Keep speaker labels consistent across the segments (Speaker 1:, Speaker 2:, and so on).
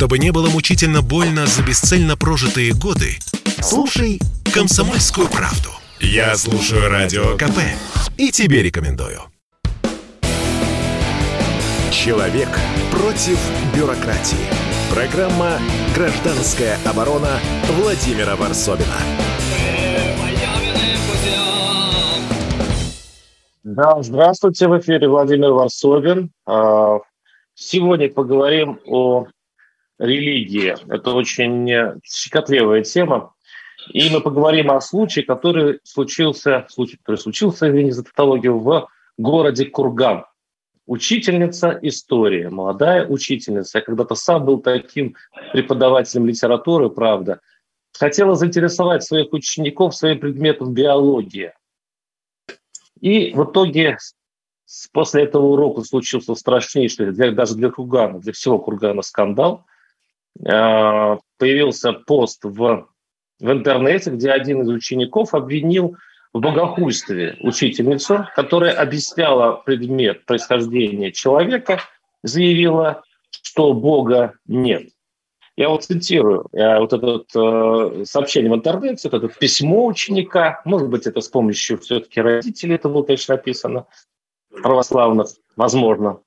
Speaker 1: Чтобы не было мучительно больно за бесцельно прожитые годы, слушай «Комсомольскую правду». Я слушаю Радио КП и тебе рекомендую. Человек против бюрократии. Программа «Гражданская оборона» Владимира Варсовина.
Speaker 2: Да, здравствуйте, в эфире Владимир Варсобин. А, сегодня поговорим о религии. Это очень щекотливая тема. И мы поговорим о случае, который случился, случай, который случился, извините за тавтологию, в городе Курган. Учительница истории, молодая учительница. Я когда-то сам был таким преподавателем литературы, правда. Хотела заинтересовать своих учеников своим предметом биологии. И в итоге после этого урока случился страшнейший, для, даже для Кургана, для всего Кургана скандал. А, появился пост в, в интернете, где один из учеников обвинил в богохульстве учительницу, которая объясняла предмет происхождения человека, заявила, что Бога нет. Я вот цитирую я вот это э, сообщение в интернете, вот это письмо ученика, может быть, это с помощью все-таки родителей это было, конечно, написано, православных, возможно.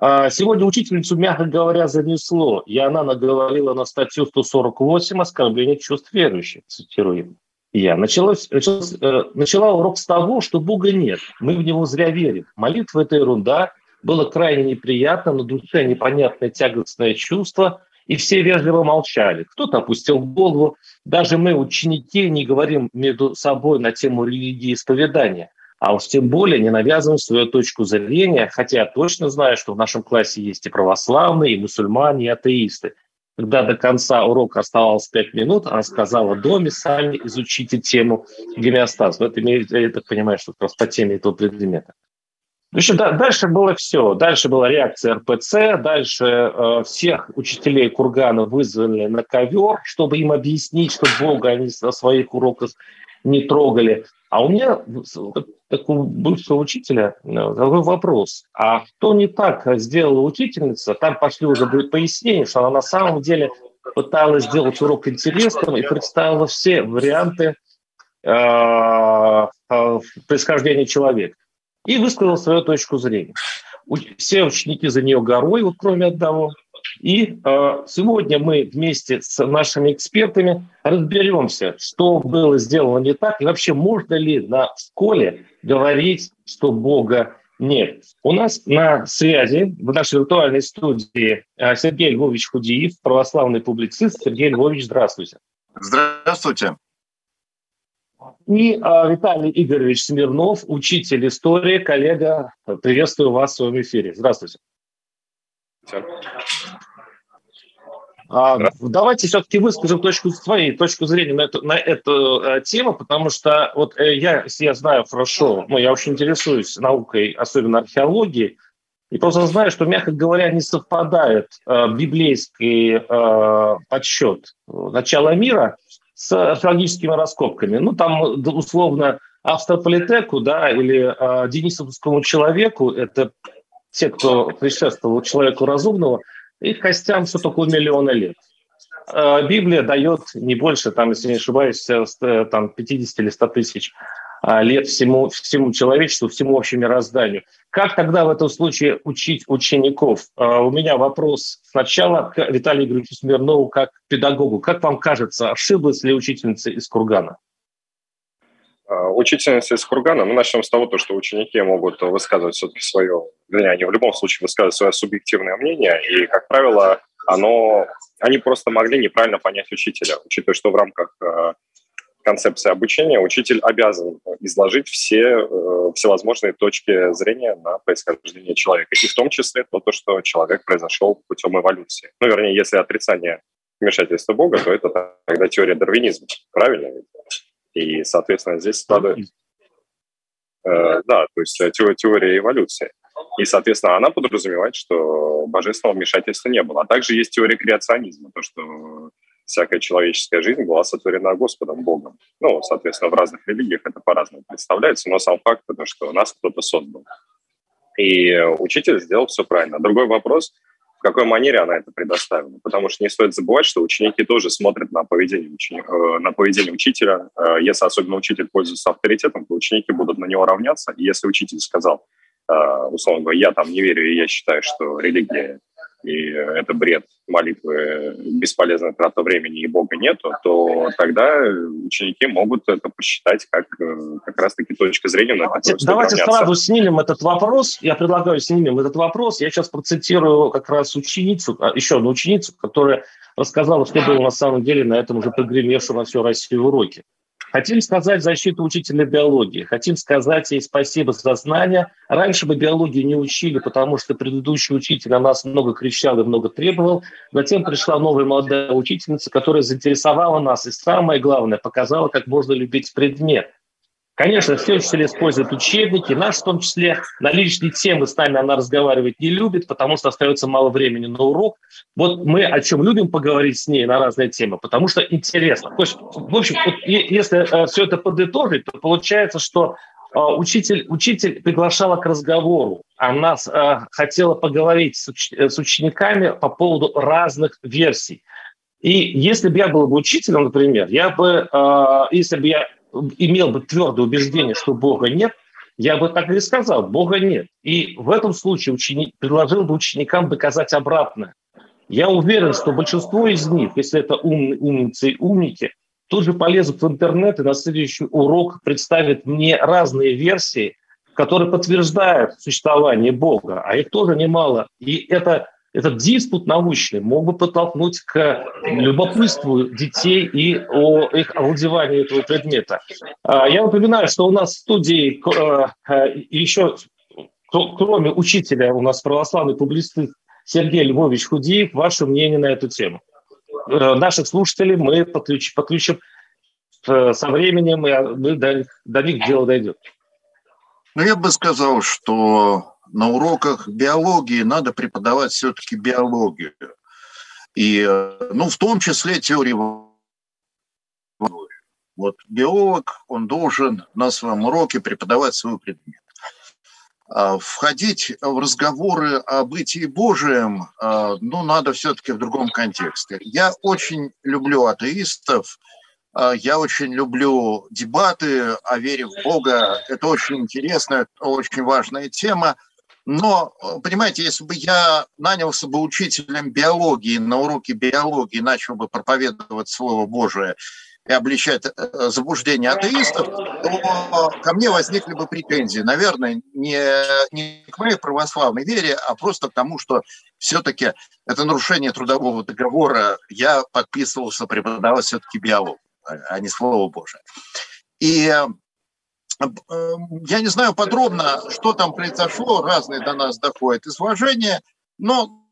Speaker 2: А сегодня учительницу, мягко говоря, занесло, и она наговорила на статью 148 «Оскорбление чувств верующих», цитирую я. Началось, началось, э, начала урок с того, что Бога нет, мы в Него зря верим. Молитва – это ерунда, было крайне неприятно, на душе непонятное тягостное чувство – и все вежливо молчали. Кто-то опустил голову. Даже мы, ученики, не говорим между собой на тему религии и исповедания. А уж тем более не навязываем свою точку зрения, хотя я точно знаю, что в нашем классе есть и православные, и мусульмане, и атеисты. Когда до конца урока оставалось пять минут, она сказала, доме сами изучите тему гомеостаз. В этом я так понимаю, что как по теме этого предмета. В дальше было все. Дальше была реакция РПЦ, дальше э, всех учителей Кургана вызвали на ковер, чтобы им объяснить, что Бога они на своих уроках не трогали. А у меня, как у бывшего учителя, э, такой вопрос. А что не так сделала учительница? Там пошли уже будет пояснение, что она на самом деле пыталась сделать урок интересным и представила все варианты э, э, происхождения человека и высказал свою точку зрения. Все ученики за нее горой, вот кроме одного. И э, сегодня мы вместе с нашими экспертами разберемся, что было сделано не так, и вообще можно ли на школе говорить, что Бога нет. У нас на связи в нашей виртуальной студии э, Сергей Львович Худиев, православный публицист. Сергей Львович, здравствуйте.
Speaker 3: Здравствуйте.
Speaker 2: И а, Виталий Игоревич Смирнов, учитель истории, коллега. Приветствую вас в своем эфире. Здравствуйте. А, давайте все-таки выскажем точку своей точку зрения на эту, на эту а, тему, потому что вот э, я, я знаю хорошо, ну, я очень интересуюсь наукой, особенно археологией, и просто знаю, что, мягко говоря, не совпадает э, библейский э, подсчет начала мира с археологическими раскопками. Ну, там, условно, австрополитеку, да, или э, денисовскому человеку, это те, кто предшествовал человеку разумного, их костям все такое миллиона лет. Э, Библия дает не больше, там, если не ошибаюсь, э, там, 50 или 100 тысяч а, лет всему, всему человечеству, всему общему мирозданию. Как тогда в этом случае учить учеников? А, у меня вопрос сначала к Виталию Игоревичу Смирнову как педагогу. Как вам кажется, ошиблась ли учительница из Кургана?
Speaker 3: Учительница из Кургана, мы начнем с того, то, что ученики могут высказывать все-таки свое, вернее, они в любом случае высказывают свое субъективное мнение, и, как правило, оно, они просто могли неправильно понять учителя, учитывая, что в рамках концепции обучения учитель обязан изложить все э, всевозможные точки зрения на происхождение человека. И в том числе то, то, что человек произошел путем эволюции. Ну, вернее, если отрицание вмешательства Бога, то это тогда теория дарвинизма. Правильно? И, соответственно, здесь складывается... Э, да, то есть теория, теория эволюции. И, соответственно, она подразумевает, что божественного вмешательства не было. А также есть теория креационизма, то, что всякая человеческая жизнь была сотворена Господом Богом. Ну, соответственно, в разных религиях это по-разному представляется, но сам факт, потому что нас кто-то создал. И учитель сделал все правильно. Другой вопрос, какой манере она это предоставила. Потому что не стоит забывать, что ученики тоже смотрят на поведение, э, на поведение учителя. Э, если особенно учитель пользуется авторитетом, то ученики будут на него равняться. И если учитель сказал, э, условно говоря, я там не верю, и я считаю, что религия и это бред молитвы, бесполезная трата времени и Бога нету, то тогда ученики могут это посчитать как как раз-таки точка зрения, на
Speaker 2: которую Давайте сразу снимем этот вопрос. Я предлагаю снимем этот вопрос. Я сейчас процитирую как раз ученицу, а, еще одну ученицу, которая рассказала, что было на самом деле на этом уже прогремевшем на всю Россию уроке. Хотим сказать защиту учителя биологии, хотим сказать ей спасибо за знания. Раньше бы биологию не учили, потому что предыдущий учитель о нас много кричал и много требовал. Затем пришла новая молодая учительница, которая заинтересовала нас и, самое главное, показала, как можно любить предмет. Конечно, все учителя используют учебники, наш в том числе на личные темы с нами она разговаривать не любит, потому что остается мало времени на урок. Вот мы о чем любим поговорить с ней на разные темы, потому что интересно. То есть, в общем, вот если э, все это подытожить, то получается, что э, учитель, учитель приглашала к разговору. Она э, хотела поговорить с, уч, с учениками по поводу разных версий. И если бы я был бы учителем, например, я бы, если бы я имел бы твердое убеждение, что Бога нет, я бы так и сказал, Бога нет. И в этом случае ученик, предложил бы ученикам доказать обратное. Я уверен, что большинство из них, если это ум, умницы и умники, тут же полезут в интернет и на следующий урок представят мне разные версии, которые подтверждают существование Бога, а их тоже немало. И это этот диспут научный мог бы подтолкнуть к любопытству детей и о их овладевании этого предмета. А, я напоминаю, что у нас в студии э, э, еще, кроме учителя, у нас православный публицист Сергей Львович Худиев. Ваше мнение на эту тему? Э, наших слушателей мы подключим, подключим со временем, и мы до, до них дело дойдет.
Speaker 4: Ну, я бы сказал, что на уроках биологии надо преподавать все-таки биологию. И, ну, в том числе теорию вот биолог, он должен на своем уроке преподавать свой предмет. А входить в разговоры о бытии Божием, а, ну, надо все-таки в другом контексте. Я очень люблю атеистов, а, я очень люблю дебаты о вере в Бога. Это очень интересная, очень важная тема. Но, э, понимаете, если бы я нанялся бы учителем биологии на уроке биологии, начал бы проповедовать Слово Божие и обличать э, заблуждение атеистов, то ко мне возникли бы претензии. Наверное, не, не к моей православной вере, а просто к тому, что все-таки это нарушение трудового договора. Я подписывался преподавать все-таки биологию, а не Слово Божие. И я не знаю подробно, что там произошло, разные до нас доходят изложения, но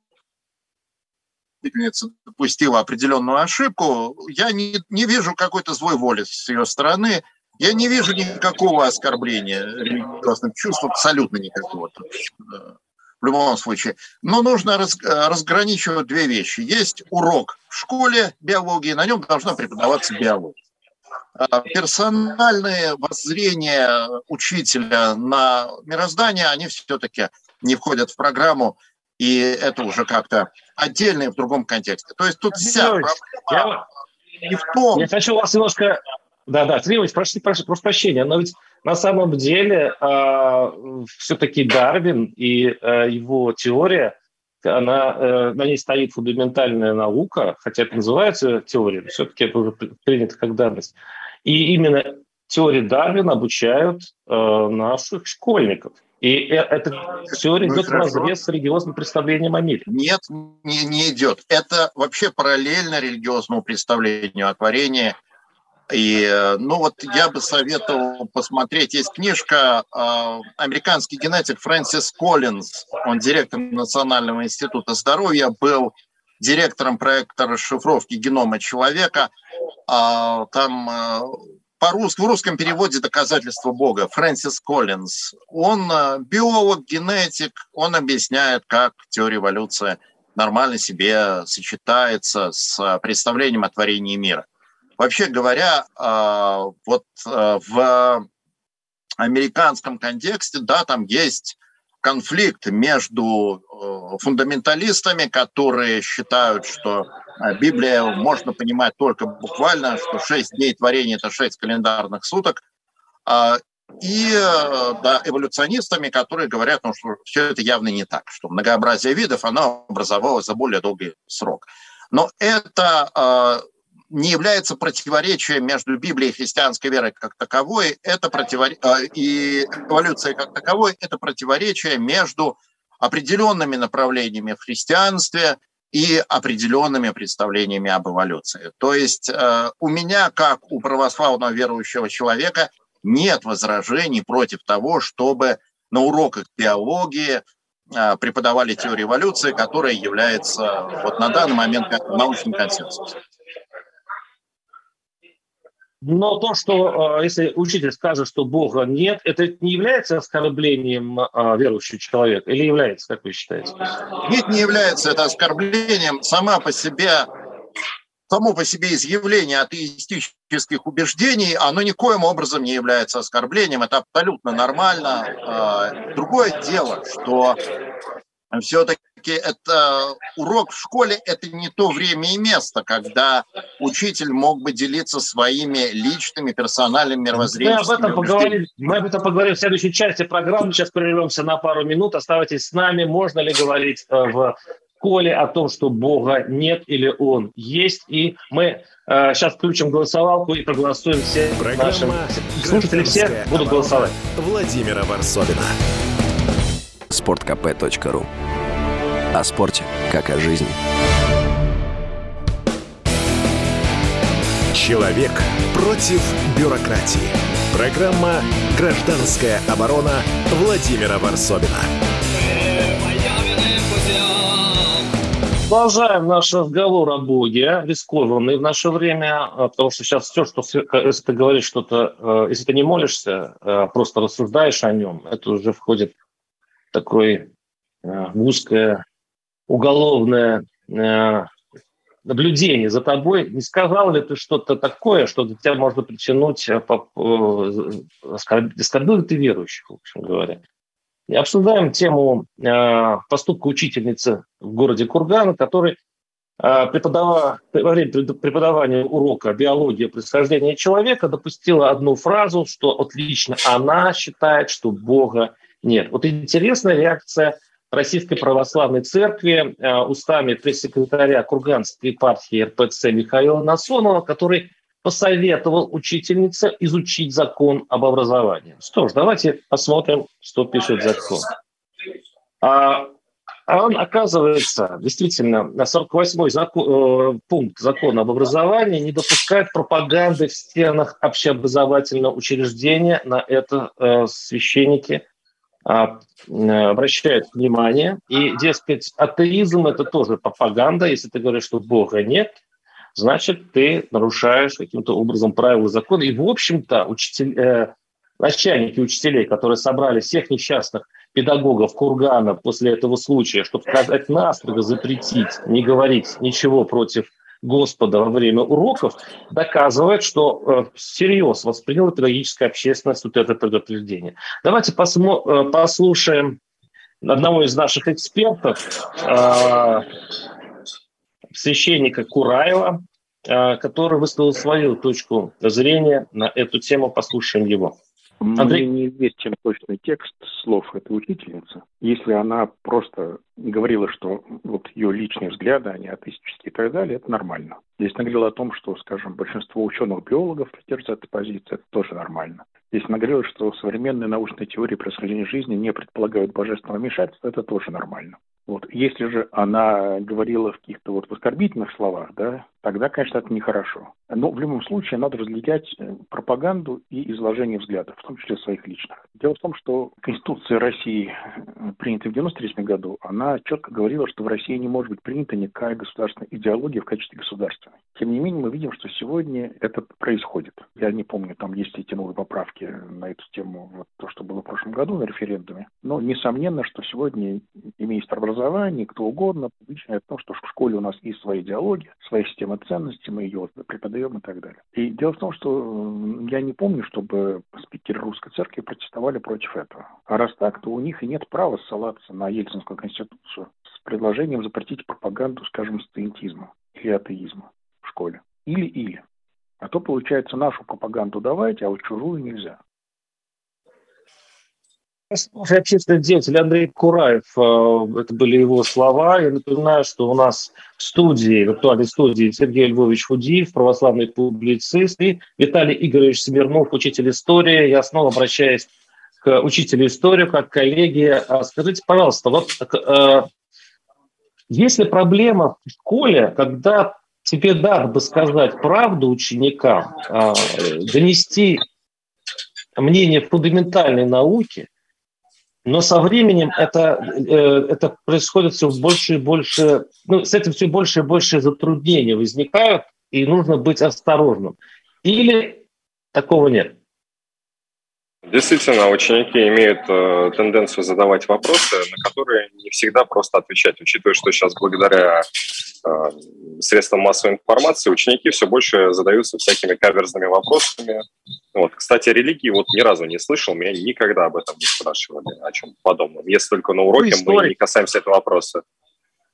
Speaker 4: допустила определенную ошибку, я не, не вижу какой-то злой воли с ее стороны, я не вижу никакого оскорбления религиозных чувств, абсолютно никакого. Э, в любом случае. Но нужно раз, разграничивать две вещи. Есть урок в школе биологии, на нем должна преподаваться биология. А, персональные воззрения учителя на мироздание, они все-таки не входят в программу, и это уже как-то отдельно в другом контексте. То есть тут вся проблема
Speaker 2: я, не в том... Я хочу вас немножко... Да-да, Сергей прошу, прошу, прошу прощения, но ведь на самом деле э, все-таки Дарвин и э, его теория, она, э, на ней стоит фундаментальная наука, хотя это называется теорией, все-таки это уже принято как данность. И именно теории Дарвина обучают э, наших школьников. И э, эта теория ну, идет в разрез с религиозным представлением о мире.
Speaker 4: Нет, не, не идет. Это вообще параллельно религиозному представлению о творении. И, э, ну вот я бы советовал посмотреть, есть книжка э, американский генетик Фрэнсис Коллинз, он директор Национального института здоровья, был директором проекта расшифровки генома человека. А, там э, по-русски, в русском переводе «Доказательство Бога» Фрэнсис Коллинз. Он э, биолог, генетик, он объясняет, как теория эволюции нормально себе сочетается с представлением о творении мира. Вообще говоря, вот в американском контексте, да, там есть конфликт между фундаменталистами, которые считают, что Библия можно понимать только буквально, что шесть дней творения – это шесть календарных суток, а, и да, эволюционистами, которые говорят, ну, что все это явно не так, что многообразие видов, оно образовалось за более долгий срок. Но это не является противоречием между Библией и христианской верой как таковой, это противор... и эволюцией как таковой, это противоречие между определенными направлениями в христианстве и определенными представлениями об эволюции. То есть э, у меня, как у православного верующего человека, нет возражений против того, чтобы на уроках биологии э, преподавали теорию эволюции, которая является вот на данный момент научным консенсусом.
Speaker 2: Но то, что э, если учитель скажет, что Бога нет, это не является оскорблением э, верующего человека или является, как вы считаете?
Speaker 4: Нет, не является это оскорблением. Сама по себе, само по себе изъявление атеистических убеждений, оно никоим образом не является оскорблением. Это абсолютно нормально. Э, другое дело, что все-таки это урок в школе – это не то время и место, когда учитель мог бы делиться своими личными, персональными мировоззрениями.
Speaker 2: Мы об этом поговорим, мы об этом поговорим в следующей части программы. Сейчас прервемся на пару минут. Оставайтесь с нами. Можно ли говорить э, в школе о том, что Бога нет или Он есть? И мы э, сейчас включим голосовалку и проголосуем все
Speaker 1: Программа наши слушатели все будут голосовать. Владимира Варсовина
Speaker 5: sportkp.ru О спорте, как о жизни.
Speaker 1: Человек против бюрократии. Программа «Гражданская оборона» Владимира Варсовина.
Speaker 2: Продолжаем наш разговор о Боге, рискованный в наше время, а, потому что сейчас все, что если ты говоришь что-то, э, если ты не молишься, э, просто рассуждаешь о нем, это уже входит такое э, узкое уголовное э, наблюдение за тобой. Не сказал ли ты что-то такое, что тебя можно притянуть, э, оскорбил ли ты верующих, в общем говоря. И обсуждаем тему поступка учительницы в городе Кургана, который преподава, во время преподавания урока биологии происхождения человека допустила одну фразу, что вот лично она считает, что Бога нет. Вот интересная реакция Российской Православной Церкви э, устами пресс-секретаря Курганской епархии РПЦ Михаила Насонова, который посоветовал учительнице изучить закон об образовании. Что ж, давайте посмотрим, что пишет закон. А, а он, оказывается, действительно, на 48-й закон, э, пункт закона об образовании не допускает пропаганды в стенах общеобразовательного учреждения. На это э, священники обращают внимание. И, дескать, атеизм – это тоже пропаганда. Если ты говоришь, что Бога нет, значит, ты нарушаешь каким-то образом правила закона. И, в общем-то, учитель, э, начальники учителей, которые собрали всех несчастных педагогов Кургана после этого случая, чтобы сказать настрого запретить, не говорить ничего против Господа во время уроков, доказывает, что э, всерьез восприняла педагогическая общественность вот это предупреждение. Давайте э, послушаем одного из наших экспертов, э, священника Кураева, который высказал свою точку зрения на эту тему. Послушаем его.
Speaker 6: Андрей? Мне неизвестен точный текст слов этой учительницы. Если она просто говорила, что вот ее личные взгляды, они атеистические и так далее, это нормально. Если она говорила о том, что, скажем, большинство ученых-биологов придерживаются этой позиции, это тоже нормально. Если она говорила, что современные научные теории происхождения жизни не предполагают божественного вмешательства, это тоже нормально. Вот. Если же она говорила в каких-то вот оскорбительных словах, да, тогда, конечно, это нехорошо. Но в любом случае надо разделять э, пропаганду и изложение взглядов, в том числе своих личных. Дело в том, что Конституция России, э, принятая в 93 году, она четко говорила, что в России не может быть принята никакая государственная идеология в качестве государственной. Тем не менее, мы видим, что сегодня это происходит. Я не помню, там есть эти новые поправки на эту тему, вот то, что было в прошлом году на референдуме. Но несомненно, что сегодня и министр образования, кто угодно, публично о том, что в школе у нас есть своя идеология, своя система верим, и ценности мы ее преподаем и так далее. И дело в том, что я не помню, чтобы спикеры русской церкви протестовали против этого. А раз так, то у них и нет права ссылаться на Ельцинскую конституцию с предложением запретить пропаганду, скажем, студентизма или атеизма в школе. Или-или. А то, получается, нашу пропаганду давайте, а вот чужую нельзя.
Speaker 2: Слушай, общественный деятель Андрей Кураев, э, это были его слова. Я напоминаю, что у нас в студии, в актуальной студии Сергей Львович Худиев, православный публицист, и Виталий Игоревич Смирнов, учитель истории. Я снова обращаюсь к учителю истории, как коллеге. А скажите, пожалуйста, вот э, есть ли проблема в школе, когда тебе надо сказать правду ученикам, э, донести мнение фундаментальной науки, но со временем это, э, это происходит все больше и больше, ну, с этим все больше и больше затруднений возникают, и нужно быть осторожным. Или такого нет?
Speaker 3: Действительно, ученики имеют э, тенденцию задавать вопросы, на которые не всегда просто отвечать, учитывая, что сейчас благодаря средствам массовой информации ученики все больше задаются всякими каверзными вопросами. Вот. Кстати, религии вот ни разу не слышал, меня никогда об этом не спрашивали, о чем подобном. Если только на уроке ну, мы не касаемся этого вопроса.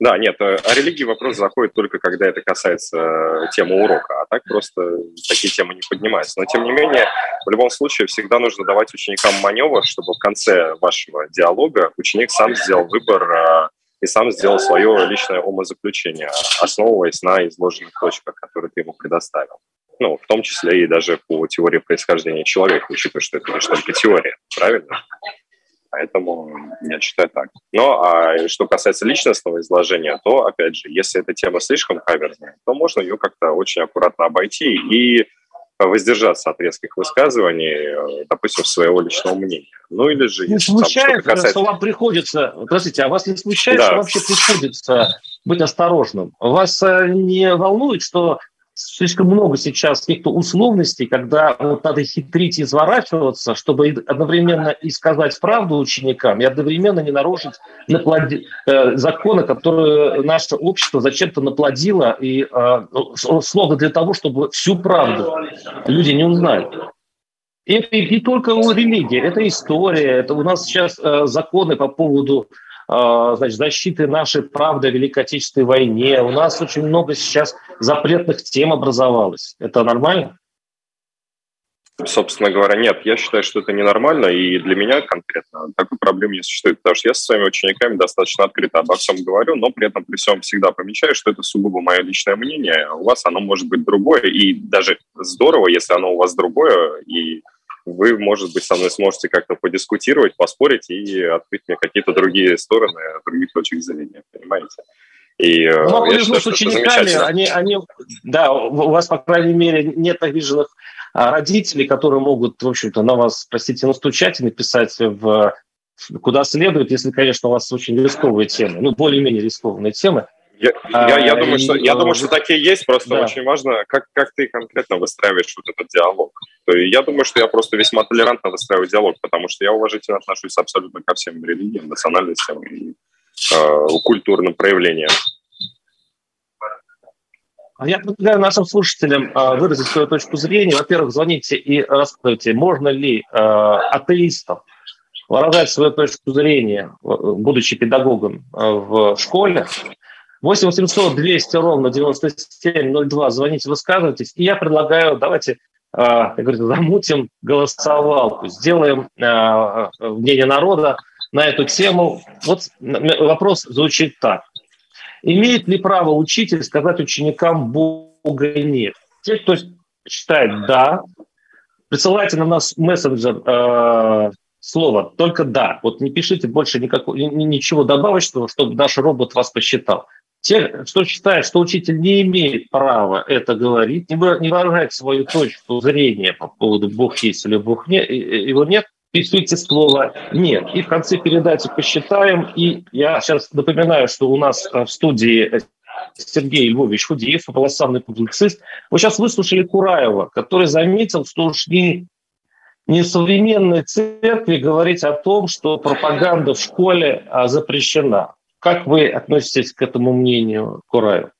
Speaker 3: Да, нет, э, о религии вопрос заходит только когда это касается э, темы урока, а так просто такие темы не поднимаются. Но тем не менее, в любом случае всегда нужно давать ученикам маневр, чтобы в конце вашего диалога ученик сам сделал выбор э, и сам сделал свое личное умозаключение, основываясь на изложенных точках, которые ты ему предоставил. Ну, в том числе и даже по теории происхождения человека, учитывая, что это лишь только теория, правильно? Поэтому я считаю так. Но а что касается личностного изложения, то, опять же, если эта тема слишком каверзная, то можно ее как-то очень аккуратно обойти и воздержаться от резких высказываний, допустим, своего личного мнения. Ну или же...
Speaker 2: Не смущает, там, касается... что вам приходится... Простите, а вас не смущает, да. что вообще приходится быть осторожным? Вас э, не волнует, что слишком много сейчас каких-то условностей, когда вот надо хитрить и изворачиваться, чтобы одновременно и сказать правду ученикам, и одновременно не нарушить наплоди... э, законы, которые наше общество зачем-то наплодило, и э, слово для того, чтобы всю правду люди не узнали. И это не только у религии, это история, это у нас сейчас э, законы по поводу значит, защиты нашей правды о Великой Отечественной войне. У нас очень много сейчас запретных тем образовалось. Это нормально?
Speaker 3: Собственно говоря, нет. Я считаю, что это ненормально, и для меня конкретно такой проблемы не существует, потому что я со своими учениками достаточно открыто обо всем говорю, но при этом при всем всегда помечаю, что это сугубо мое личное мнение. У вас оно может быть другое, и даже здорово, если оно у вас другое, и вы, может быть, со мной сможете как-то подискутировать, поспорить и открыть мне какие-то другие стороны, других точек зрения, понимаете?
Speaker 2: И э, ну, я считаю, с учениками, они, они, да, у вас, по крайней мере, нет обиженных а, родителей, которые могут, в общем-то, на вас, простите, настучать и написать в куда следует, если, конечно, у вас очень рисковые темы, ну, более-менее рискованные темы.
Speaker 3: Я, а, я, я, думаю, что, я думаю, что такие есть, просто да. очень важно, как, как ты конкретно выстраиваешь вот этот диалог. То есть я думаю, что я просто весьма толерантно выстраиваю диалог, потому что я уважительно отношусь абсолютно ко всем религиям, национальностям и э, культурным проявлениям.
Speaker 2: А я предлагаю нашим слушателям э, выразить свою точку зрения. Во-первых, звоните и рассказывайте, можно ли э, атеистам выражать свою точку зрения, будучи педагогом в школе, 8 800 200 ровно 9702. Звоните, высказывайтесь. И я предлагаю, давайте, а, как говорится, замутим голосовалку, сделаем а, мнение народа на эту тему. Вот вопрос звучит так. Имеет ли право учитель сказать ученикам «Бога нет»? Те, кто считает «да», присылайте на нас мессенджер э, слово только «да». Вот не пишите больше никакого, ничего добавочного, чтобы наш робот вас посчитал. Те, кто считает, что учитель не имеет права это говорить, не выражать свою точку зрения по поводу Бог есть или Бог нет, его нет, пишите слово «нет». И в конце передачи посчитаем. И я сейчас напоминаю, что у нас в студии Сергей Львович Худеев, полосанный публицист. Вы сейчас выслушали Кураева, который заметил, что уж не, не современной церкви говорить о том, что пропаганда в школе а, запрещена. Как вы относитесь к этому мнению Кураева?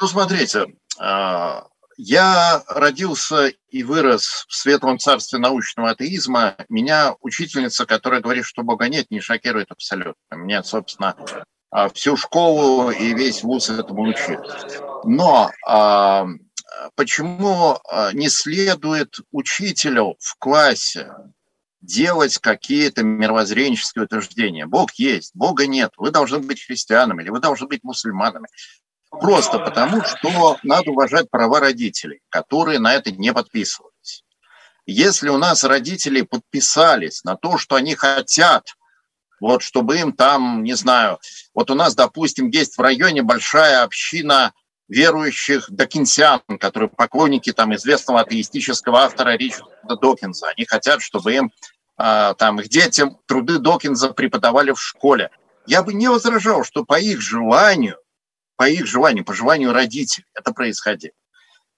Speaker 4: Ну, смотрите, а, я родился и вырос в светлом царстве научного атеизма. Меня учительница, которая говорит, что Бога нет, не шокирует абсолютно. Меня, собственно, а, всю школу и весь вуз этому учили. Но а, почему не следует учителю в классе делать какие-то мировоззренческие утверждения? Бог есть, Бога нет, вы должны быть христианами или вы должны быть мусульманами. Просто потому, что надо уважать права родителей, которые на это не подписывались. Если у нас родители подписались на то, что они хотят, вот чтобы им там, не знаю, вот у нас, допустим, есть в районе большая община верующих докинсиан, которые поклонники там известного атеистического автора Ричарда Докинза. Они хотят, чтобы им а, там их детям труды Докинза преподавали в школе. Я бы не возражал, что по их желанию по их желанию, по желанию родителей это происходило.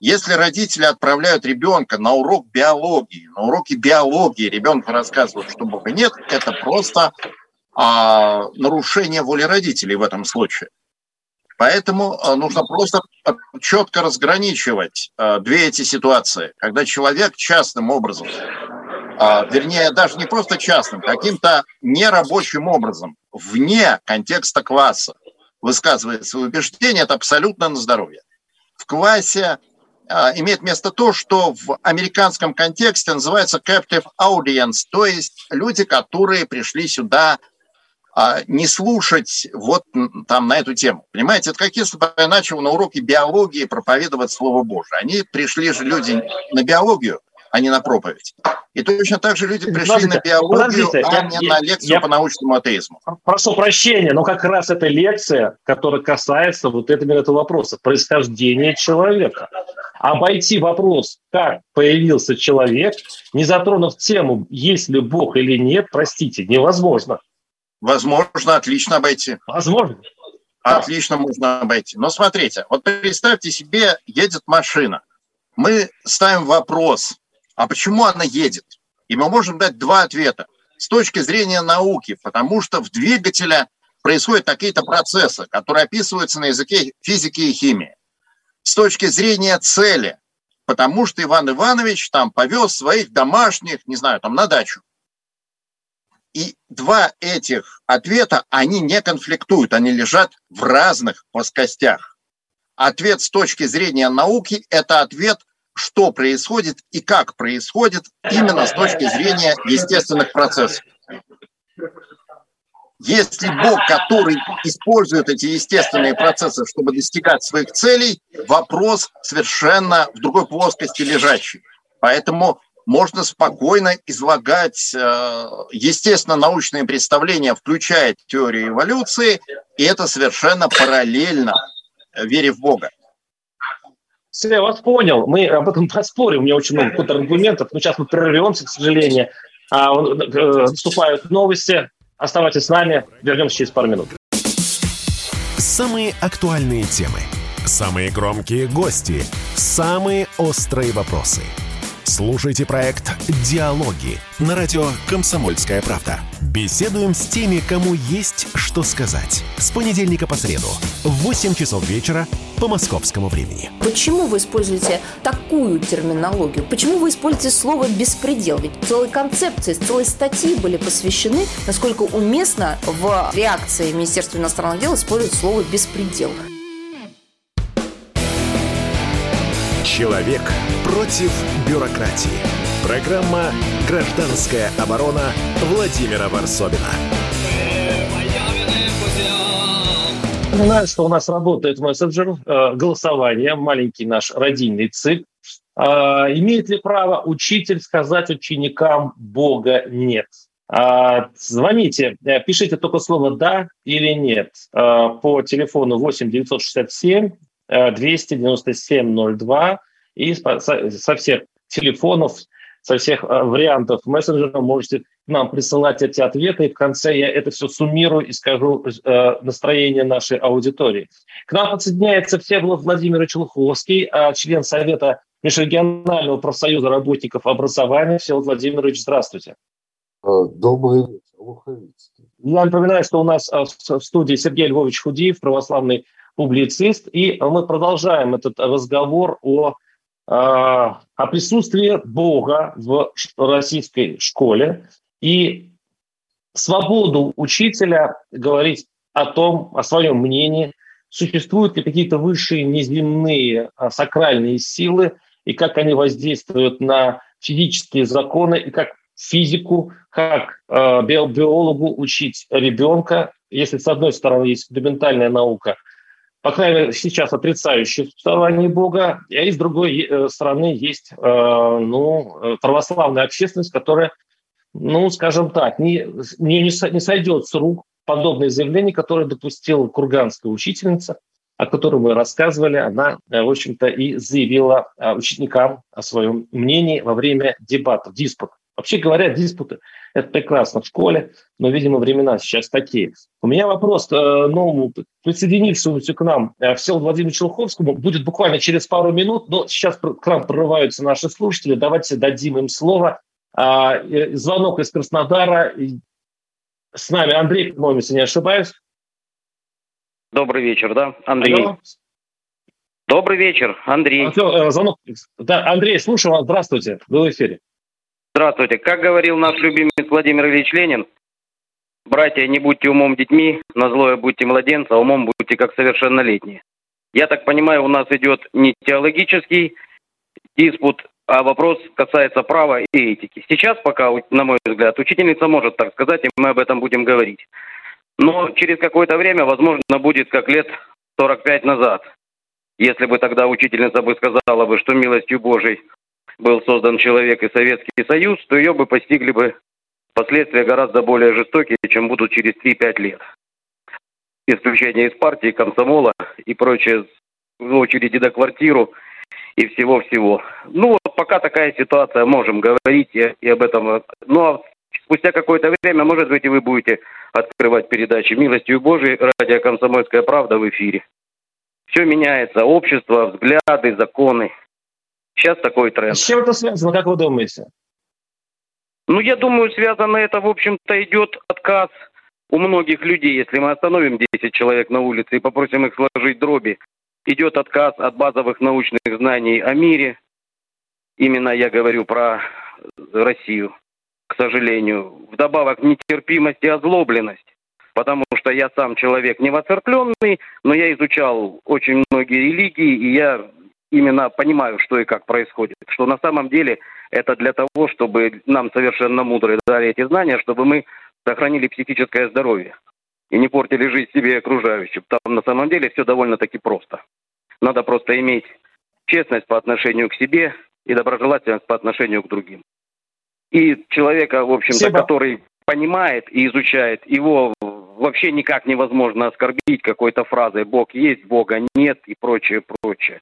Speaker 4: Если родители отправляют ребенка на урок биологии, на уроке биологии ребенку рассказывают, что Бога нет, это просто а, нарушение воли родителей в этом случае. Поэтому а, нужно просто четко разграничивать а, две эти ситуации, когда человек частным образом, а, вернее, даже не просто частным, каким-то нерабочим образом, вне контекста класса, высказывает свои убеждения, это абсолютно на здоровье. В классе а, имеет место то, что в американском контексте называется captive audience, то есть люди, которые пришли сюда не слушать вот там на эту тему. Понимаете, это как если бы я начал на уроке биологии проповедовать Слово Божие. Они пришли же люди на биологию, а не на проповедь. И точно так же люди пришли подождите, на биологию, а я, не я, на лекцию я, по научному атеизму.
Speaker 2: Прошу прощения, но как раз эта лекция, которая касается вот этого, этого вопроса, происхождения человека. Обойти вопрос, как появился человек, не затронув тему, есть ли Бог или нет, простите, невозможно.
Speaker 4: Возможно, отлично обойти.
Speaker 2: Возможно.
Speaker 4: Отлично можно обойти. Но смотрите, вот представьте себе, едет машина. Мы ставим вопрос, а почему она едет? И мы можем дать два ответа. С точки зрения науки, потому что в двигателе происходят какие-то процессы, которые описываются на языке физики и химии. С точки зрения цели, потому что Иван Иванович там повез своих домашних, не знаю, там на дачу. И два этих ответа, они не конфликтуют, они лежат в разных плоскостях. Ответ с точки зрения науки – это ответ что происходит и как происходит именно с точки зрения естественных процессов. Если Бог, который использует эти естественные процессы, чтобы достигать своих целей, вопрос совершенно в другой плоскости лежащий. Поэтому можно спокойно излагать э, естественно научные представления, включая теорию эволюции, и это совершенно параллельно вере в Бога.
Speaker 2: Все, я вас понял. Мы об этом поспорим. У меня очень много контраргументов. Но сейчас мы прервемся, к сожалению. А, э, наступают новости. Оставайтесь с нами. Вернемся через пару минут.
Speaker 1: Самые актуальные темы. Самые громкие гости. Самые острые вопросы – Слушайте проект «Диалоги» на радио «Комсомольская правда». Беседуем с теми, кому есть что сказать. С понедельника по среду в 8 часов вечера по московскому времени.
Speaker 7: Почему вы используете такую терминологию? Почему вы используете слово «беспредел»? Ведь целые концепции, целые статьи были посвящены, насколько уместно в реакции Министерства иностранных дел использовать слово «беспредел».
Speaker 1: Человек против бюрократии. Программа «Гражданская оборона» Владимира Варсобина.
Speaker 2: Напоминаю, что у нас работает мессенджер э, голосования, маленький наш родильный цикл. Э, имеет ли право учитель сказать ученикам «Бога нет»? Э, звоните, э, пишите только слово «да» или «нет» э, по телефону 8 967 297 02 и со всех телефонов, со всех э, вариантов мессенджера можете нам присылать эти ответы, и в конце я это все суммирую и скажу э, настроение нашей аудитории. К нам подсоединяется Всеволод Владимирович Луховский, э, член Совета Межрегионального профсоюза работников образования. Всеволод Владимирович, здравствуйте.
Speaker 8: Добрый вечер, Луховицкий.
Speaker 2: Я напоминаю, что у нас в студии Сергей Львович Худиев, православный публицист, и мы продолжаем этот разговор о, о присутствии Бога в российской школе. И свободу учителя говорить о том, о своем мнении, существуют ли какие-то высшие неземные а, сакральные силы, и как они воздействуют на физические законы, и как физику, как э, биологу учить ребенка, если с одной стороны есть фундаментальная наука, по крайней мере, сейчас отрицающая существование Бога, а с другой э, стороны есть э, ну, православная общественность, которая, ну, скажем так, не, не, не сойдет с рук подобное заявление, которое допустила курганская учительница, о которой мы рассказывали, она, э, в общем-то, и заявила э, ученикам о своем мнении во время дебатов, диспутов. Вообще говоря, диспуты – это прекрасно в школе, но, видимо, времена сейчас такие. У меня вопрос к э, новому присоединившемуся к нам Всеволоду Владимировичу Челуховскому будет буквально через пару минут, но сейчас к нам прорываются наши слушатели. Давайте дадим им слово. А, звонок из Краснодара. С нами Андрей, по-моему, если не ошибаюсь.
Speaker 9: Добрый вечер, да, Андрей? Алло. Добрый вечер, Андрей. А,
Speaker 2: все, э, звонок. Да, Андрей, слушаю вас. Здравствуйте. Вы в эфире.
Speaker 9: Здравствуйте. Как говорил наш любимый Владимир Ильич Ленин, братья, не будьте умом детьми, на злое будьте младенца, а умом будьте как совершеннолетние. Я так понимаю, у нас идет не теологический диспут, а вопрос касается права и этики. Сейчас пока, на мой взгляд, учительница может так сказать, и мы об этом будем говорить. Но через какое-то время, возможно, будет как лет 45 назад. Если бы тогда учительница бы сказала бы, что милостью Божией был создан человек и Советский Союз, то ее бы постигли бы последствия гораздо более жестокие, чем будут через 3-5 лет. Исключение из партии, комсомола и прочее в очереди до квартиру – и всего-всего. Ну, вот пока такая ситуация, можем говорить и, и об этом. Ну, а спустя какое-то время, может быть, и вы будете открывать передачи «Милостью Божией» радио «Комсомольская правда» в эфире. Все меняется, общество, взгляды, законы. Сейчас такой тренд.
Speaker 2: С чем это связано, как вы думаете?
Speaker 9: Ну, я думаю, связано это, в общем-то, идет отказ у многих людей. Если мы остановим 10 человек на улице и попросим их сложить дроби, идет отказ от базовых научных знаний о мире. Именно я говорю про Россию, к сожалению. Вдобавок нетерпимость и озлобленность. Потому что я сам человек не воцерпленный, но я изучал очень многие религии, и я именно понимаю, что и как происходит. Что на самом деле это для того, чтобы нам совершенно мудрые дали эти знания, чтобы мы сохранили психическое здоровье и не портили жизнь себе и окружающим. Там на самом деле все довольно-таки просто. Надо просто иметь честность по отношению к себе и доброжелательность по отношению к другим. И человека, в общем-то, который понимает и изучает, его вообще никак невозможно оскорбить какой-то фразой «Бог есть, Бога нет» и прочее, прочее.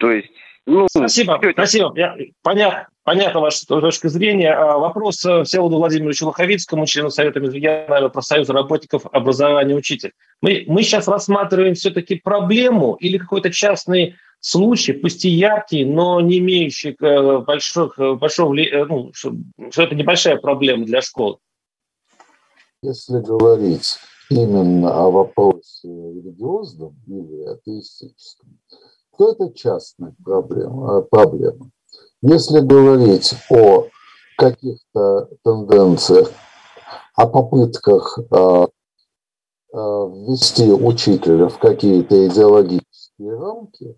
Speaker 9: То есть
Speaker 2: ну, спасибо, это... спасибо. Я, понятно, понятна ваша точка зрения. А, вопрос э, Всеволоду Владимировичу Лоховицкому, члену Совета регионального профсоюза работников образования учитель. Мы, мы сейчас рассматриваем все-таки проблему или какой-то частный случай, пусть и яркий, но не имеющий э, больших, э, большого, ну, что, это небольшая проблема для школы.
Speaker 8: Если говорить именно о вопросе религиозном или атеистическом, то это частная проблема. проблема. Если говорить о каких-то тенденциях, о попытках э, э, ввести учителя в какие-то идеологические рамки,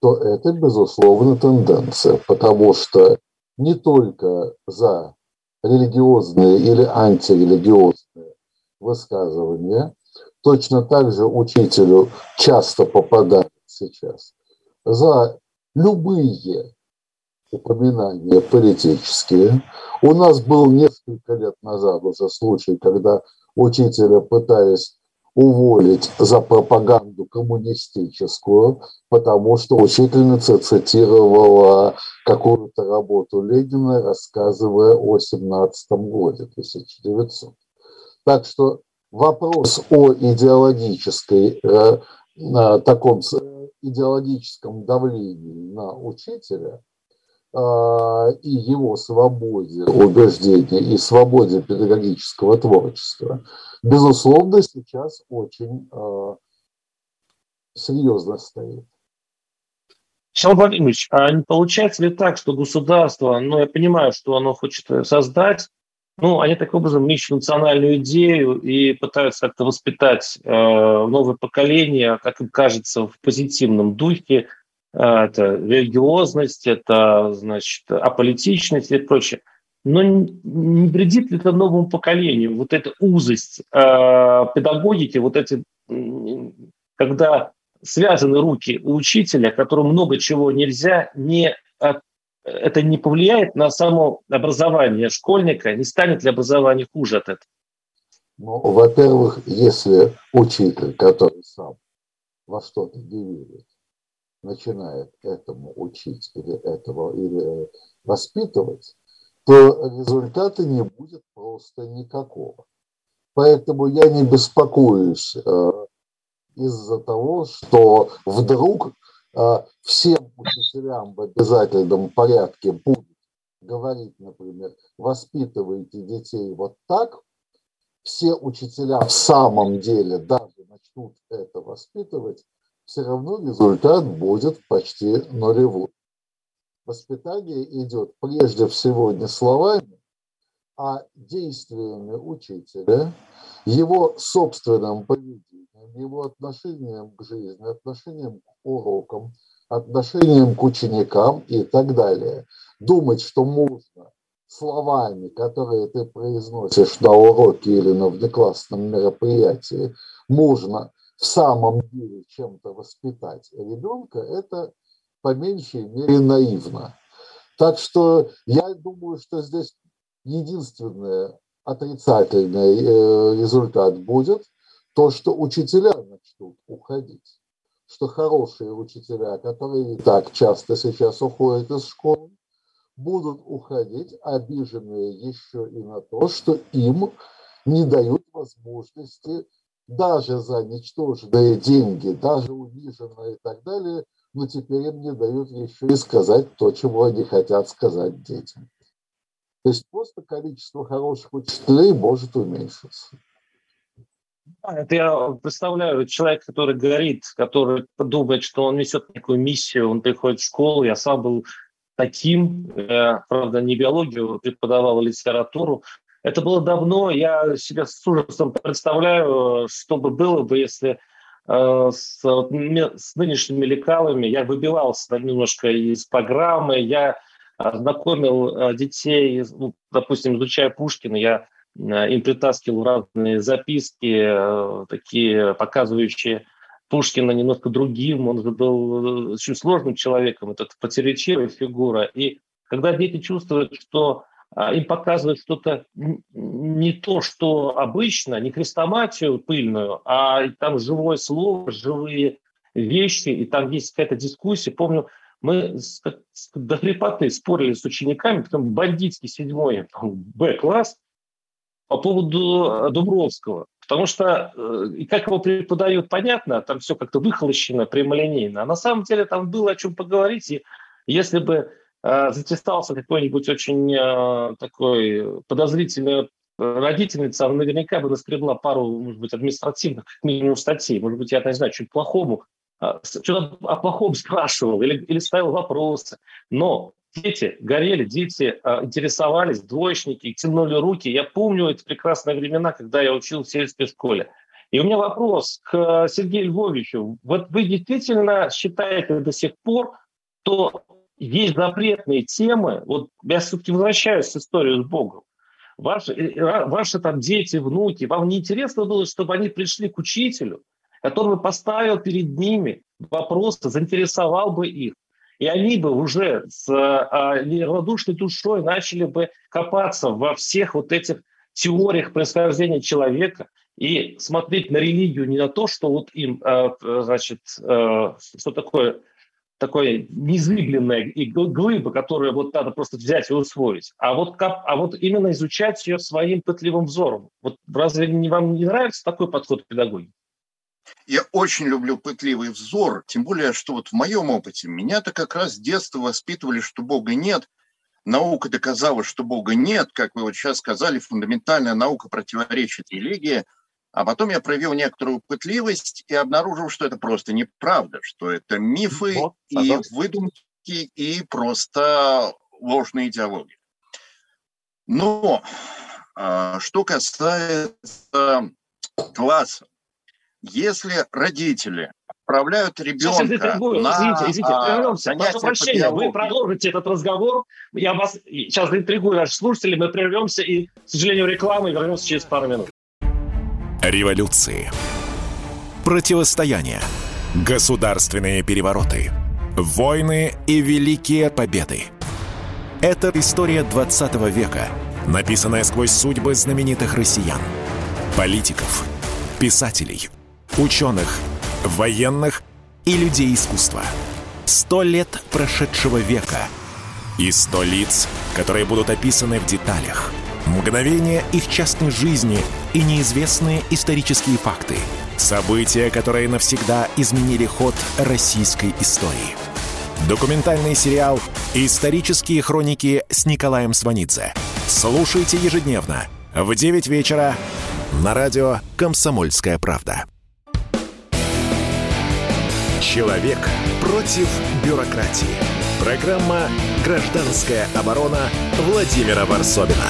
Speaker 8: то это, безусловно, тенденция, потому что не только за религиозные или антирелигиозные высказывания, точно так же учителю часто попадает сейчас за любые упоминания политические. У нас был несколько лет назад уже случай, когда учителя пытались уволить за пропаганду коммунистическую, потому что учительница цитировала какую-то работу Ленина, рассказывая о 17 годе 1900. Так что вопрос о идеологической э, таком идеологическом давлении на учителя а, и его свободе убеждения и свободе педагогического творчества, безусловно, сейчас очень а, серьезно стоит.
Speaker 2: Михаил Владимирович, а не получается ли так, что государство, ну, я понимаю, что оно хочет создать, ну, они таким образом ищут национальную идею и пытаются как-то воспитать э, новое поколение, как им кажется, в позитивном духе. Э, это религиозность, это, значит, аполитичность и прочее. Но не вредит ли это новому поколению, вот эта узость э, педагогики, вот эти, когда связаны руки у учителя, которому много чего нельзя, не от, это не повлияет на само образование школьника, не станет ли образование хуже от этого?
Speaker 8: Ну, во-первых, если учитель, который сам во что-то не верит, начинает этому учить или этого или воспитывать, то результата не будет просто никакого. Поэтому я не беспокоюсь э, из-за того, что вдруг э, всем учителям в обязательном порядке будут говорить, например, воспитывайте детей вот так, все учителя в самом деле даже начнут это воспитывать, все равно результат будет почти нулевой. Воспитание идет прежде всего не словами, а действиями учителя, его собственным поведением, его отношением к жизни, отношением к урокам, отношением к ученикам и так далее. Думать, что можно словами, которые ты произносишь на уроке или на внеклассном мероприятии, можно в самом деле чем-то воспитать ребенка, это по меньшей мере наивно. Так что я думаю, что здесь единственный отрицательный э, результат будет то, что учителя начнут уходить. Что хорошие учителя, которые и так часто сейчас уходят из школы, будут уходить обиженные еще и на то, что им не дают возможности даже за ничтожные деньги, даже униженные и так далее, но теперь им не дают еще и сказать то, чего они хотят сказать детям. То есть просто количество хороших учителей может уменьшиться.
Speaker 2: Это я представляю человек, который горит, который думает, что он несет некую миссию, он приходит в школу. Я сам был таким, я, правда, не биологию, преподавал а литературу. Это было давно, я себе с ужасом представляю, что бы было бы, если э, с, с нынешними лекалами я выбивался немножко из программы, я знакомил э, детей, ну, допустим, изучая Пушкина, я им притаскивал разные записки, э, такие показывающие Пушкина немножко другим. Он же был э, очень сложным человеком, это противоречивая фигура. И когда дети чувствуют, что им показывают что-то не то, что обычно, не хрестоматию пыльную, а там живое слово, живые вещи, и там есть какая-то дискуссия. Помню, мы до хрипоты спорили с учениками, потом бандитский седьмой Б-класс, по поводу э, Дубровского. Потому что, э, как его преподают, понятно, там все как-то выхолощено, прямолинейно. А на самом деле там было о чем поговорить. И если бы э, затесался какой-нибудь очень э, такой подозрительный родительница, она наверняка бы наскребла пару, может быть, административных, как минимум, статей. Может быть, я, не знаю, чуть плохому, э, что-то о плохом спрашивал или, или ставил вопросы. Но дети горели, дети э, интересовались, двоечники, тянули руки. Я помню эти прекрасные времена, когда я учил в сельской школе. И у меня вопрос к Сергею Львовичу. Вот вы действительно считаете до сих пор, что есть запретные темы, вот я все-таки возвращаюсь с историей с Богом, ваши, э, ваши там дети, внуки, вам не интересно было, чтобы они пришли к учителю, который поставил перед ними вопросы, заинтересовал бы их, и они бы уже с а, неравнодушной душой начали бы копаться во всех вот этих теориях происхождения человека и смотреть на религию не на то, что вот им, а, значит, а, что такое такое незыгленная глыба, которую вот надо просто взять и усвоить, а вот, а вот именно изучать ее своим пытливым взором. Вот разве не, вам не нравится такой подход к педагогике?
Speaker 4: Я очень люблю пытливый взор, тем более, что вот в моем опыте меня-то как раз с детства воспитывали, что Бога нет. Наука доказала, что Бога нет, как вы вот сейчас сказали, фундаментальная наука противоречит религии. А потом я проявил некоторую пытливость и обнаружил, что это просто неправда, что это мифы вот, и выдумки, и просто ложные идеологии. Но а, что касается класса, если родители отправляют ребенка сейчас, на
Speaker 2: извините, извините, прервемся. Прошу прощения, вы продолжите этот разговор. Я вас сейчас заинтригую наших слушателей, мы прервемся и, к сожалению, рекламы вернемся через пару минут.
Speaker 1: Революции. Противостояние. Государственные перевороты. Войны и великие победы. Это история 20 века, написанная сквозь судьбы знаменитых россиян. Политиков, писателей, ученых, военных и людей искусства. Сто лет прошедшего века и сто лиц, которые будут описаны в деталях. Мгновения их частной жизни и неизвестные исторические факты. События, которые навсегда изменили ход российской истории. Документальный сериал «Исторические хроники» с Николаем Сванидзе. Слушайте ежедневно в 9 вечера на радио «Комсомольская правда». Человек против бюрократии. Программа «Гражданская оборона» Владимира Варсобина.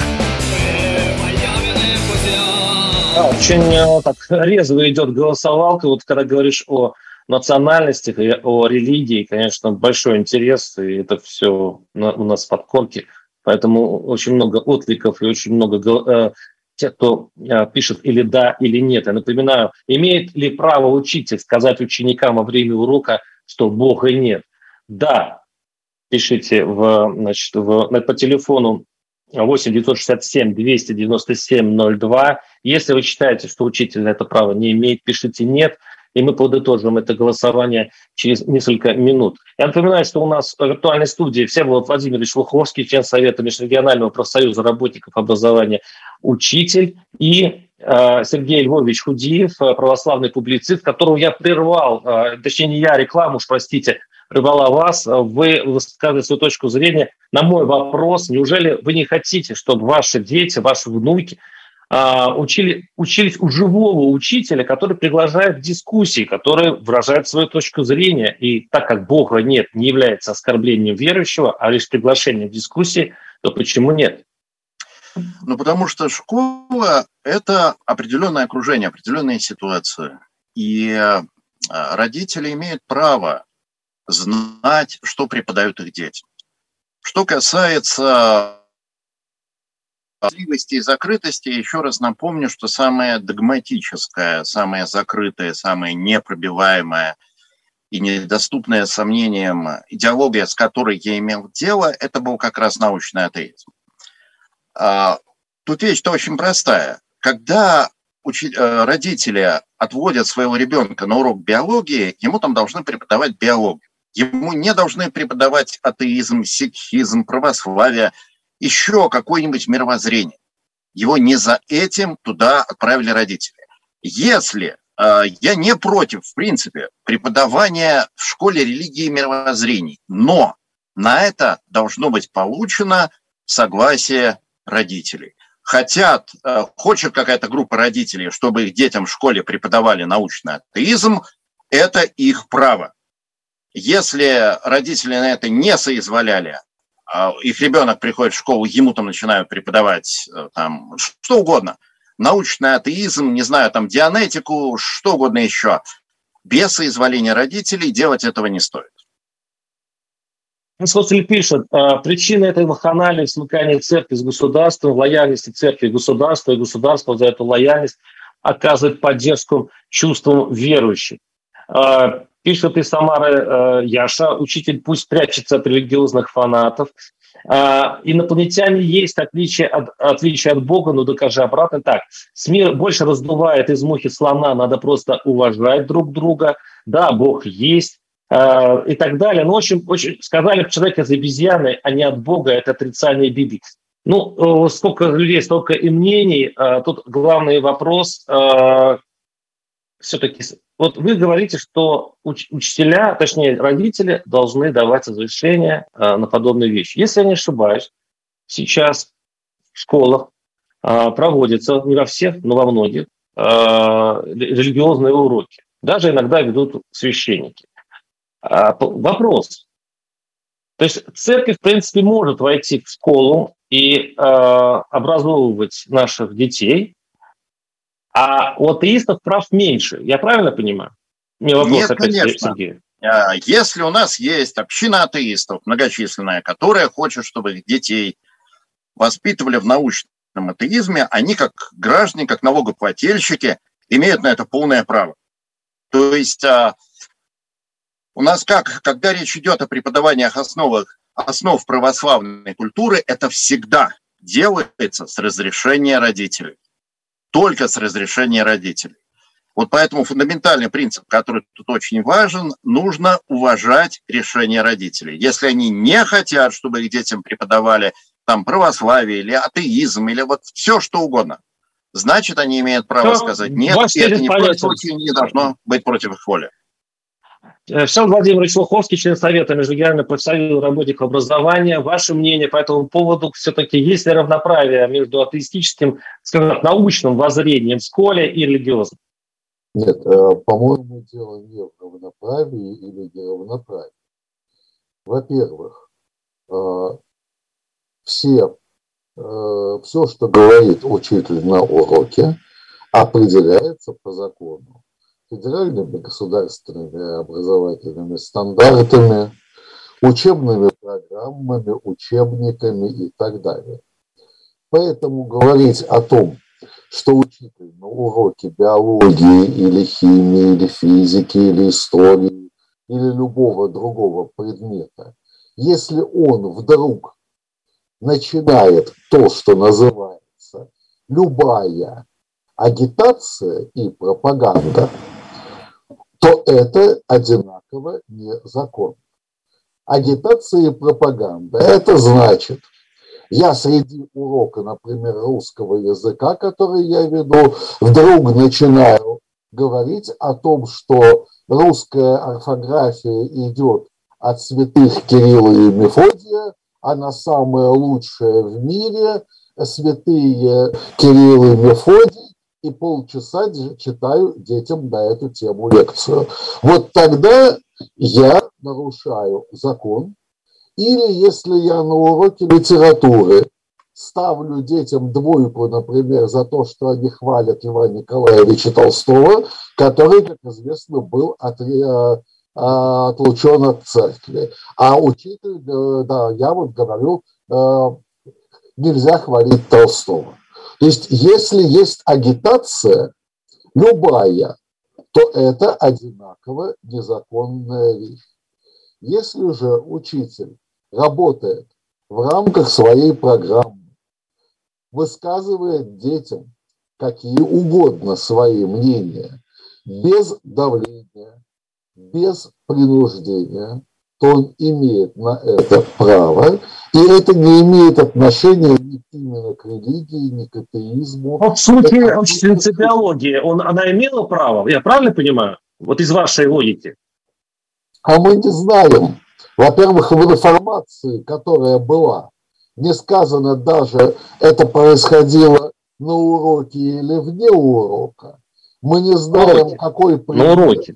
Speaker 2: Да, очень э, так резво идет голосовалка. Вот когда говоришь о национальностях и о религии, конечно, большой интерес, и это все у нас в подкорке. Поэтому очень много откликов и очень много э, тех, кто э, пишет или да, или нет. Я напоминаю, имеет ли право учитель сказать ученикам во время урока, что Бога нет? Да, пишите в, значит, в, по телефону 8 967 297 02. Если вы считаете, что учитель это право не имеет, пишите «нет», и мы подытожим это голосование через несколько минут. Я напоминаю, что у нас в виртуальной студии Всеволод Владимирович Луховский, член Совета Межрегионального профсоюза работников образования, учитель, и э, Сергей Львович Худиев, православный публицист, которого я прервал, э, точнее не я, рекламу уж, простите, прервала вас, вы высказывали свою точку зрения на мой вопрос, неужели вы не хотите, чтобы ваши дети, ваши внуки а, учили, учились у живого учителя, который приглашает дискуссии, который выражает свою точку зрения. И так как Бога нет, не является оскорблением верующего, а лишь приглашением в дискуссии, то почему нет?
Speaker 4: Ну, потому что школа – это определенное окружение, определенная ситуация. И а, родители имеют право знать, что преподают их дети. Что касается Сливости и закрытости, еще раз напомню, что самое догматическое, самое закрытое, самое непробиваемое и недоступное сомнениям идеология, с которой я имел дело, это был как раз научный атеизм. А, тут вещь-то очень простая. Когда э, родители отводят своего ребенка на урок биологии, ему там должны преподавать биологию. Ему не должны преподавать атеизм, сикхизм, православие – еще какое-нибудь мировоззрение. Его не за этим туда отправили родители. Если э, я не против, в принципе, преподавания в школе религии и мировоззрений, но на это должно быть получено согласие родителей. Хотят, э, хочет какая-то группа родителей, чтобы их детям в школе преподавали научный атеизм, это их право. Если родители на это не соизволяли, их ребенок приходит в школу, ему там начинают преподавать э, там что угодно, научный атеизм, не знаю, там дианетику, что угодно еще. Без соизволения родителей делать этого не стоит.
Speaker 2: Слушатель пишет, «А, причина этой в смыкании церкви с государством, лояльности церкви и государства, и государство за эту лояльность оказывает поддержку чувствам верующих. Пишет из Самары э, Яша, учитель пусть прячется от религиозных фанатов. Э, инопланетяне есть отличие от, отличие от Бога, но докажи обратно. Так, СМИ больше раздувает из мухи слона, надо просто уважать друг друга. Да, Бог есть, э, и так далее. Но очень, очень сказали, человек из обезьяны, а не от Бога, это отрицание Библии. Ну, э, сколько людей, столько и мнений. Э, тут главный вопрос, все-таки вот вы говорите, что уч- учителя, точнее родители, должны давать разрешение э, на подобные вещи. Если я не ошибаюсь, сейчас в школах э, проводится, не во всех, но во многих, религиозные уроки. Даже иногда ведут священники. А, вопрос. То есть церковь, в принципе, может войти в школу и э, образовывать наших детей, а у атеистов прав меньше. Я правильно понимаю?
Speaker 4: Мне вопрос Нет, опять конечно. Сергею. А, если у нас есть община атеистов многочисленная, которая хочет, чтобы детей воспитывали в научном атеизме, они как граждане, как налогоплательщики имеют на это полное право. То есть а, у нас как, когда речь идет о преподаваниях основах, основ православной культуры, это всегда делается с разрешения родителей. Только с разрешения родителей. Вот поэтому фундаментальный принцип, который тут очень важен, нужно уважать решение родителей. Если они не хотят, чтобы их детям преподавали там православие или атеизм, или вот все что угодно, значит, они имеют право все, сказать нет, и это ни в коем случае не должно быть против их воли.
Speaker 2: Всем Владимир Луховский, член Совета Межрегионального профсоюза работников образования. Ваше мнение по этому поводу все-таки есть ли равноправие между атеистическим, скажем научным воззрением в школе и религиозным?
Speaker 8: Нет, э, по-моему, дело не в равноправии или неравноправии. Во-первых, э, все, э, все, что говорит учитель на уроке, определяется по закону федеральными государственными образовательными стандартами, учебными программами, учебниками и так далее. Поэтому говорить о том, что учитель на уроке биологии или химии, или физики, или истории, или любого другого предмета, если он вдруг начинает то, что называется любая агитация и пропаганда, то это одинаково незаконно. Агитация и пропаганда – это значит – я среди урока, например, русского языка, который я веду, вдруг начинаю говорить о том, что русская орфография идет от святых Кирилла и Мефодия, она самая лучшая в мире, святые Кирилл и Мефодий, и полчаса читаю детям на эту тему лекцию. Вот тогда я нарушаю закон, или если я на уроке литературы ставлю детям двойку, например, за то, что они хвалят Льва Николаевича Толстого, который, как известно, был от, э, отлучен от церкви. А учитель, э, да, я вот говорю, э, нельзя хвалить Толстого. То есть, если есть агитация, любая, то это одинаково незаконная вещь. Если же учитель работает в рамках своей программы, высказывает детям какие угодно свои мнения, без давления, без принуждения, то он имеет на это право, и это не имеет отношения ни именно к религии, ни к атеизму.
Speaker 2: Вот в случае биологии, он, она имела право, я правильно понимаю? Вот из вашей логики.
Speaker 8: А мы не знаем. Во-первых, в информации, которая была, не сказано даже, это происходило на уроке или вне урока. Мы не знаем, уроке. какой
Speaker 2: предмет. На уроке.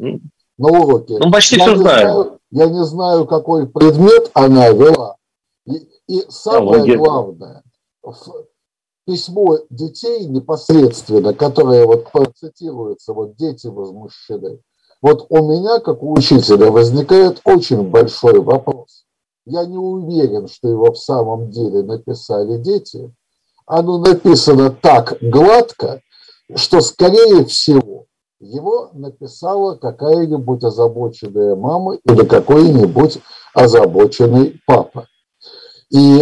Speaker 8: На уроке.
Speaker 2: Ну, почти я все.
Speaker 8: Знаю, я не знаю, какой предмет она вела. И, и самое Биология. главное, письмо детей непосредственно, которое вот процитируется, вот дети возмущены, вот у меня, как у учителя, возникает очень большой вопрос. Я не уверен, что его в самом деле написали дети. Оно написано так гладко, что, скорее всего, его написала какая-нибудь озабоченная мама или какой-нибудь озабоченный папа. И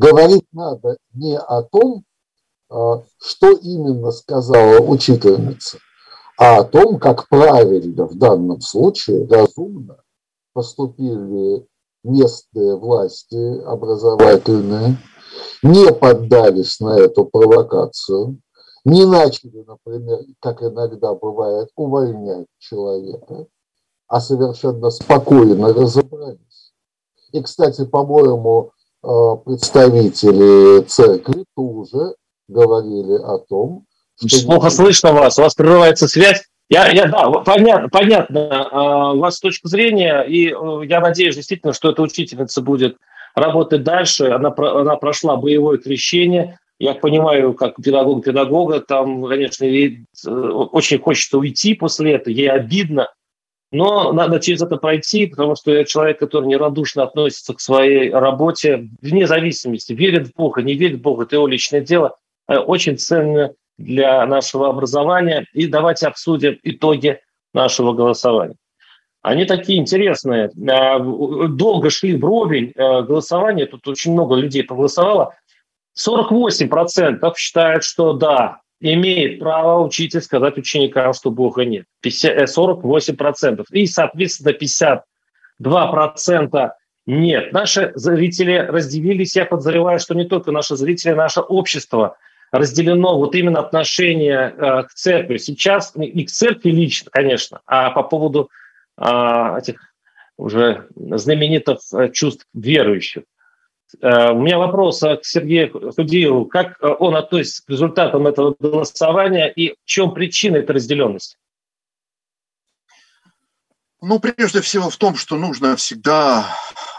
Speaker 8: говорить надо не о том, а, что именно сказала учительница, а о том, как правильно в данном случае, разумно поступили местные власти образовательные, не поддались на эту провокацию, не начали, например, как иногда бывает, увольнять человека, а совершенно спокойно разобрались. И, кстати, по-моему, представители церкви тоже говорили о том,
Speaker 2: Плохо слышно вас, у вас прерывается связь. Я, я, да, понятно, понятно а, у вас точка зрения, и э, я надеюсь действительно, что эта учительница будет работать дальше. Она, она прошла боевое крещение. Я понимаю, как педагог педагога, там, конечно, ей э, очень хочется уйти после этого, ей обидно, но надо через это пройти, потому что я человек, который нерадушно относится к своей работе, вне зависимости, верит в Бога, не верит в Бога, это его личное дело. Э, очень ценно для нашего образования. И давайте обсудим итоги нашего голосования. Они такие интересные. Э, долго шли вровень э, голосования. Тут очень много людей проголосовало. 48% считают, что да, имеет право учитель сказать ученикам, что Бога нет. 50, 48%. И, соответственно, 52% нет. Наши зрители разделились. Я подозреваю, что не только наши зрители, наше общество – разделено вот именно отношение э, к церкви. Сейчас не к церкви лично, конечно, а по поводу э, этих уже знаменитых э, чувств верующих. Э, у меня вопрос к Сергею Худиеву. Как э, он относится к результатам этого голосования и в чем причина этой разделенности?
Speaker 4: Ну, прежде всего в том, что нужно всегда,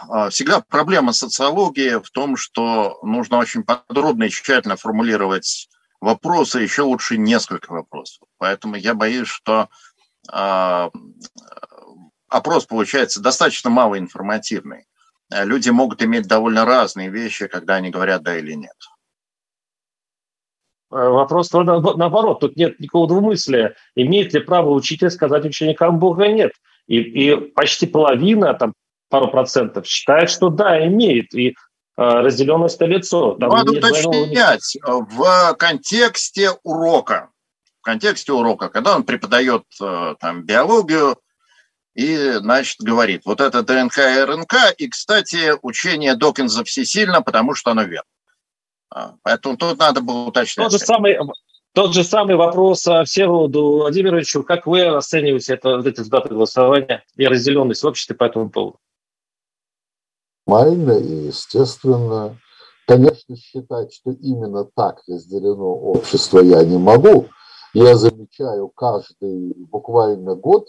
Speaker 4: а, всегда проблема социологии в том, что нужно очень подробно и тщательно формулировать вопросы, еще лучше несколько вопросов. Поэтому я боюсь, что э, опрос получается достаточно малоинформативный. Люди могут иметь довольно разные вещи, когда они говорят да или нет.
Speaker 2: Э, вопрос наоборот, тут нет никакого двумыслия. Имеет ли право учитель сказать ученикам Бога нет? И, и почти половина, там пару процентов, считает, что да, имеет. И э, разделенность на лицо.
Speaker 4: Там Надо уточнять в контексте урока. В контексте урока, когда он преподает э, там, биологию, и, значит, говорит, вот это ДНК и РНК, и, кстати, учение Докинза всесильно, потому что оно верно. А, поэтому тут надо было уточнять.
Speaker 2: Тот же самый, тот же самый вопрос Всеволоду Владимировичу. Как вы оцениваете это, вот эти результаты голосования и разделенность в обществе по этому поводу?
Speaker 8: Нормально и естественно. Конечно, считать, что именно так разделено общество я не могу. Я замечаю каждый буквально год,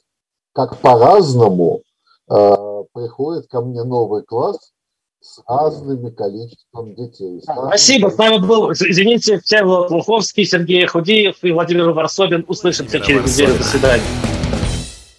Speaker 8: как по-разному э, приходит ко мне новый класс, с разными количеством детей.
Speaker 2: Спасибо. С нами был, извините, Всеволод Луховский, Сергей Худиев и Владимир Варсобин. Услышимся через неделю. До свидания.